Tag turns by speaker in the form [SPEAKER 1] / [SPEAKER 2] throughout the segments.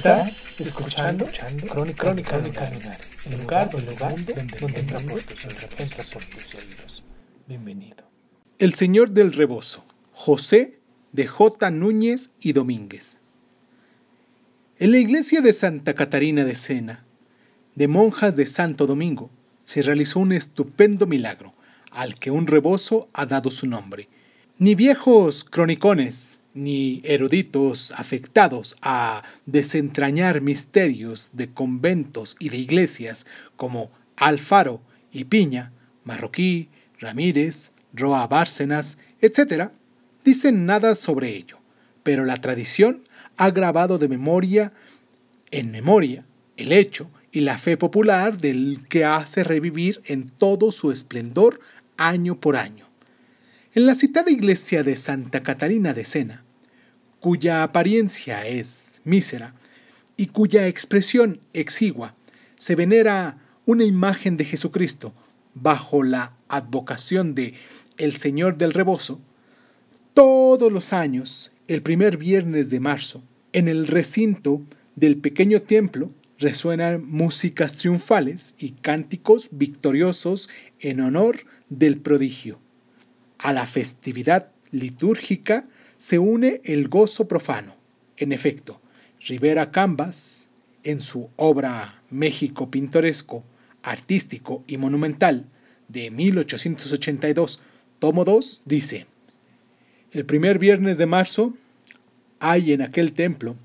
[SPEAKER 1] Estás escuchando, Crónica, Crónica, Lunares, el lugar, el lugar donde, donde entra por tus entra por tus oídos. Bienvenido.
[SPEAKER 2] El Señor del Rebozo, José de J. Núñez y Domínguez. En la iglesia de Santa Catarina de Sena, de monjas de Santo Domingo, se realizó un estupendo milagro, al que un rebozo ha dado su nombre. Ni viejos cronicones, ni eruditos afectados a desentrañar misterios de conventos y de iglesias como Alfaro y Piña, Marroquí, Ramírez, Roa Bárcenas, etc., dicen nada sobre ello, pero la tradición ha grabado de memoria en memoria el hecho y la fe popular del que hace revivir en todo su esplendor año por año. En la citada iglesia de Santa Catarina de Sena, cuya apariencia es mísera y cuya expresión exigua, se venera una imagen de Jesucristo bajo la advocación de el Señor del Rebozo, todos los años, el primer viernes de marzo, en el recinto del pequeño templo resuenan músicas triunfales y cánticos victoriosos en honor del prodigio. A la festividad litúrgica se une el gozo profano. En efecto, Rivera Cambas, en su obra México pintoresco, artístico y monumental de 1882, tomo 2, dice, el primer viernes de marzo hay en aquel templo,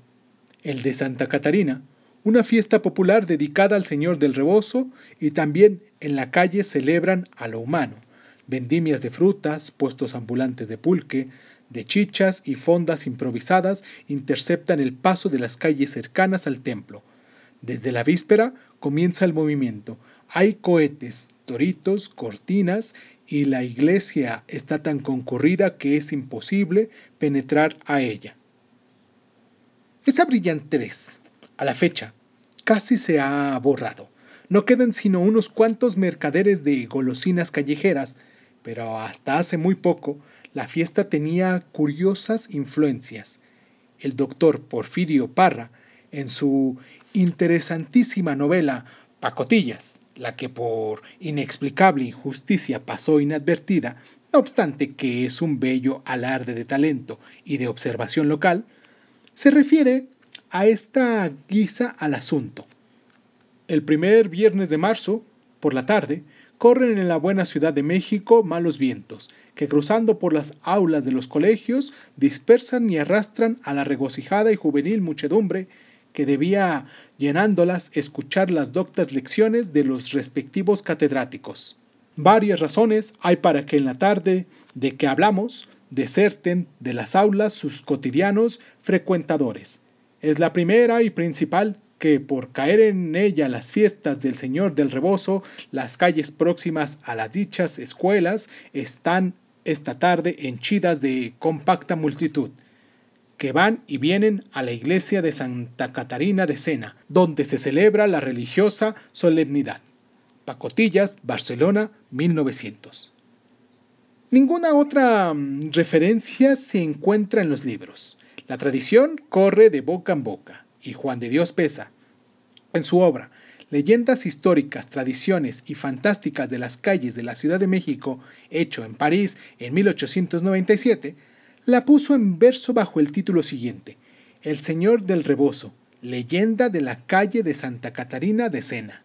[SPEAKER 2] el de Santa Catarina, una fiesta popular dedicada al Señor del Rebozo y también en la calle celebran a lo humano, vendimias de frutas, puestos ambulantes de pulque, de chichas y fondas improvisadas interceptan el paso de las calles cercanas al templo. Desde la víspera comienza el movimiento. Hay cohetes, toritos, cortinas y la iglesia está tan concurrida que es imposible penetrar a ella. Esa brillantez, a la fecha, casi se ha borrado. No quedan sino unos cuantos mercaderes de golosinas callejeras, pero hasta hace muy poco la fiesta tenía curiosas influencias. El doctor Porfirio Parra, en su interesantísima novela Pacotillas, la que por inexplicable injusticia pasó inadvertida, no obstante que es un bello alarde de talento y de observación local, se refiere a esta guisa al asunto. El primer viernes de marzo, por la tarde, corren en la buena Ciudad de México malos vientos, que cruzando por las aulas de los colegios dispersan y arrastran a la regocijada y juvenil muchedumbre que debía llenándolas escuchar las doctas lecciones de los respectivos catedráticos. Varias razones hay para que en la tarde de que hablamos deserten de las aulas sus cotidianos frecuentadores. Es la primera y principal que por caer en ella las fiestas del Señor del Rebozo, las calles próximas a las dichas escuelas están esta tarde henchidas de compacta multitud, que van y vienen a la iglesia de Santa Catarina de Sena, donde se celebra la religiosa solemnidad. Pacotillas, Barcelona, 1900. Ninguna otra mm, referencia se encuentra en los libros. La tradición corre de boca en boca, y Juan de Dios Pesa, en su obra Leyendas históricas, tradiciones y fantásticas de las calles de la Ciudad de México, hecho en París en 1897, la puso en verso bajo el título siguiente, El Señor del Rebozo, leyenda de la calle de Santa Catarina de Sena.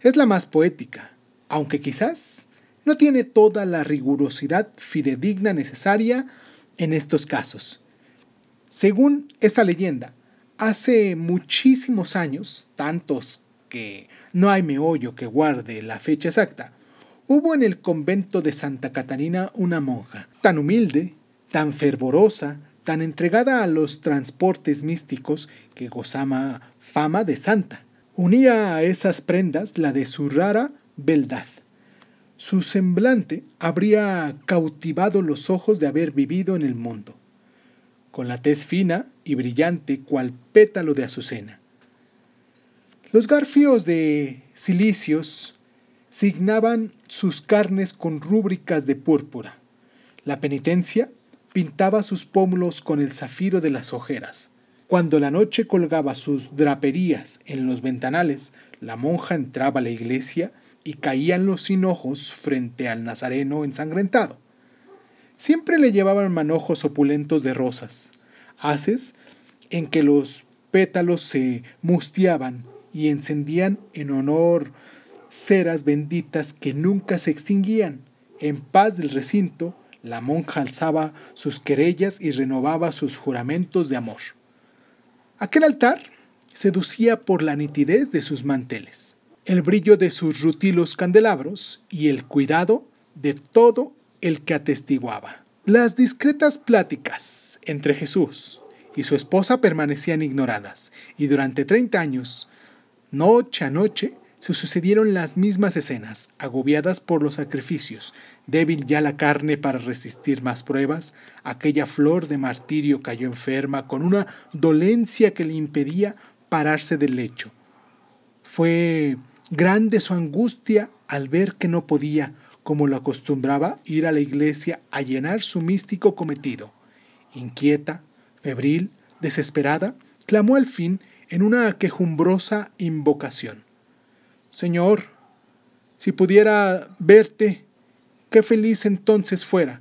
[SPEAKER 2] Es la más poética, aunque quizás no tiene toda la rigurosidad fidedigna necesaria en estos casos. Según esa leyenda, hace muchísimos años, tantos que no hay meollo que guarde la fecha exacta, Hubo en el convento de Santa Catarina una monja, tan humilde, tan fervorosa, tan entregada a los transportes místicos que gozaba fama de santa. Unía a esas prendas la de su rara beldad. Su semblante habría cautivado los ojos de haber vivido en el mundo, con la tez fina y brillante cual pétalo de azucena. Los garfios de cilicios signaban sus carnes con rúbricas de púrpura. La penitencia pintaba sus pómulos con el zafiro de las ojeras. Cuando la noche colgaba sus draperías en los ventanales, la monja entraba a la iglesia y caían los hinojos frente al nazareno ensangrentado. Siempre le llevaban manojos opulentos de rosas, haces en que los pétalos se mustiaban y encendían en honor ceras benditas que nunca se extinguían. En paz del recinto, la monja alzaba sus querellas y renovaba sus juramentos de amor. Aquel altar seducía por la nitidez de sus manteles, el brillo de sus rutilos candelabros y el cuidado de todo el que atestiguaba. Las discretas pláticas entre Jesús y su esposa permanecían ignoradas, y durante treinta años, noche a noche, se sucedieron las mismas escenas, agobiadas por los sacrificios, débil ya la carne para resistir más pruebas, aquella flor de martirio cayó enferma con una dolencia que le impedía pararse del lecho. Fue grande su angustia al ver que no podía, como lo acostumbraba, ir a la iglesia a llenar su místico cometido. Inquieta, febril, desesperada, clamó al fin en una quejumbrosa invocación. Señor, si pudiera verte, qué feliz entonces fuera.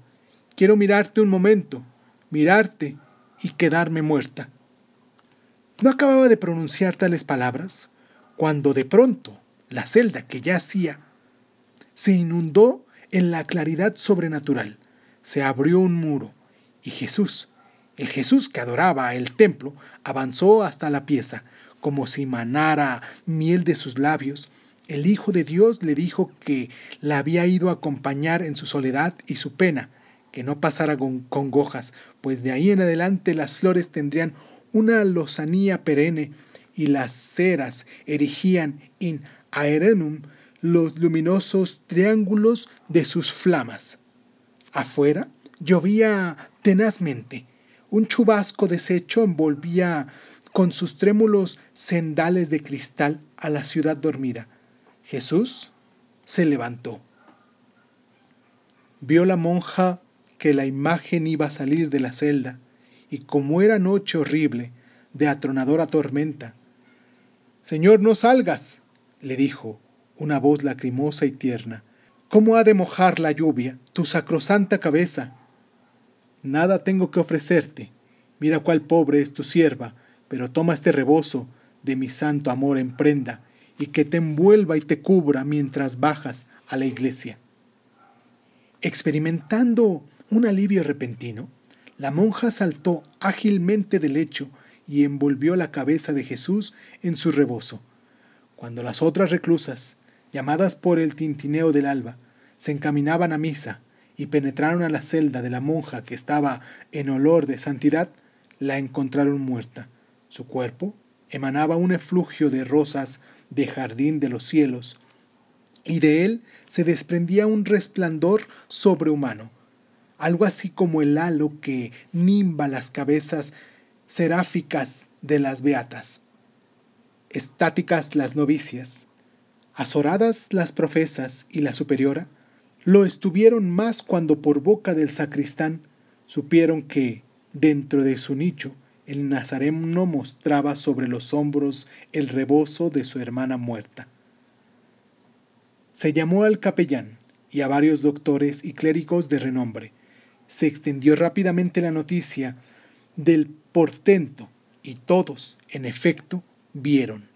[SPEAKER 2] Quiero mirarte un momento, mirarte y quedarme muerta. No acababa de pronunciar tales palabras cuando de pronto la celda que yacía se inundó en la claridad sobrenatural. Se abrió un muro y Jesús, el Jesús que adoraba el templo, avanzó hasta la pieza, como si manara miel de sus labios el Hijo de Dios le dijo que la había ido a acompañar en su soledad y su pena, que no pasara con congojas, pues de ahí en adelante las flores tendrían una lozanía perenne y las ceras erigían in aerenum los luminosos triángulos de sus flamas. Afuera llovía tenazmente. Un chubasco deshecho envolvía con sus trémulos sendales de cristal a la ciudad dormida. Jesús se levantó. Vio la monja que la imagen iba a salir de la celda, y como era noche horrible, de atronadora tormenta, Señor, no salgas, le dijo una voz lacrimosa y tierna. ¿Cómo ha de mojar la lluvia tu sacrosanta cabeza? Nada tengo que ofrecerte. Mira cuál pobre es tu sierva, pero toma este rebozo de mi santo amor en prenda y que te envuelva y te cubra mientras bajas a la iglesia. Experimentando un alivio repentino, la monja saltó ágilmente del lecho y envolvió la cabeza de Jesús en su rebozo. Cuando las otras reclusas, llamadas por el tintineo del alba, se encaminaban a misa y penetraron a la celda de la monja que estaba en olor de santidad, la encontraron muerta. Su cuerpo emanaba un eflugio de rosas de jardín de los cielos, y de él se desprendía un resplandor sobrehumano, algo así como el halo que nimba las cabezas seráficas de las beatas. Estáticas las novicias, azoradas las profesas y la superiora, lo estuvieron más cuando por boca del sacristán supieron que, dentro de su nicho, el nazareno mostraba sobre los hombros el rebozo de su hermana muerta. Se llamó al capellán y a varios doctores y clérigos de renombre. Se extendió rápidamente la noticia del portento y todos, en efecto, vieron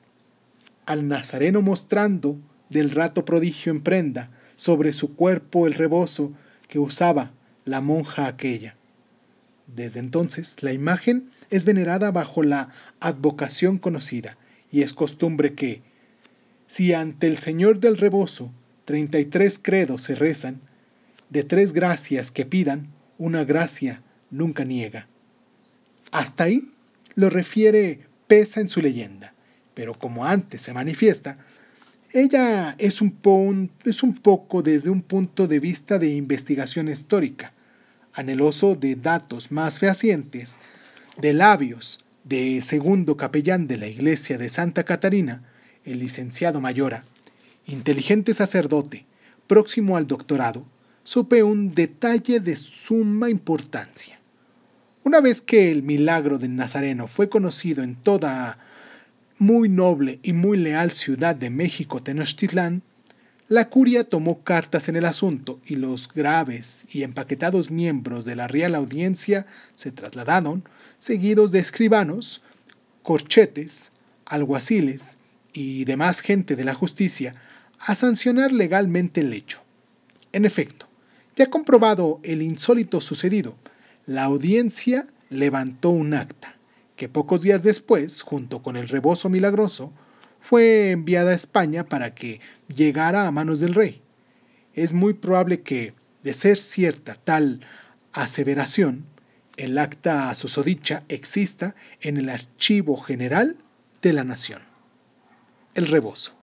[SPEAKER 2] al nazareno mostrando del rato prodigio en prenda sobre su cuerpo el rebozo que usaba la monja aquella. Desde entonces, la imagen es venerada bajo la advocación conocida, y es costumbre que, si ante el Señor del rebozo 33 credos se rezan, de tres gracias que pidan, una gracia nunca niega. Hasta ahí lo refiere Pesa en su leyenda, pero como antes se manifiesta, ella es un, es un poco desde un punto de vista de investigación histórica, anheloso de datos más fehacientes, de labios de segundo capellán de la iglesia de Santa Catarina, el licenciado Mayora, inteligente sacerdote, próximo al doctorado, supe un detalle de suma importancia. Una vez que el milagro del Nazareno fue conocido en toda muy noble y muy leal ciudad de México, Tenochtitlán, la curia tomó cartas en el asunto y los graves y empaquetados miembros de la Real Audiencia se trasladaron, seguidos de escribanos, corchetes, alguaciles y demás gente de la justicia, a sancionar legalmente el hecho. En efecto, ya comprobado el insólito sucedido, la audiencia levantó un acta, que pocos días después, junto con el rebozo milagroso, fue enviada a España para que llegara a manos del rey. Es muy probable que, de ser cierta tal aseveración, el acta susodicha exista en el Archivo General de la Nación. El rebozo.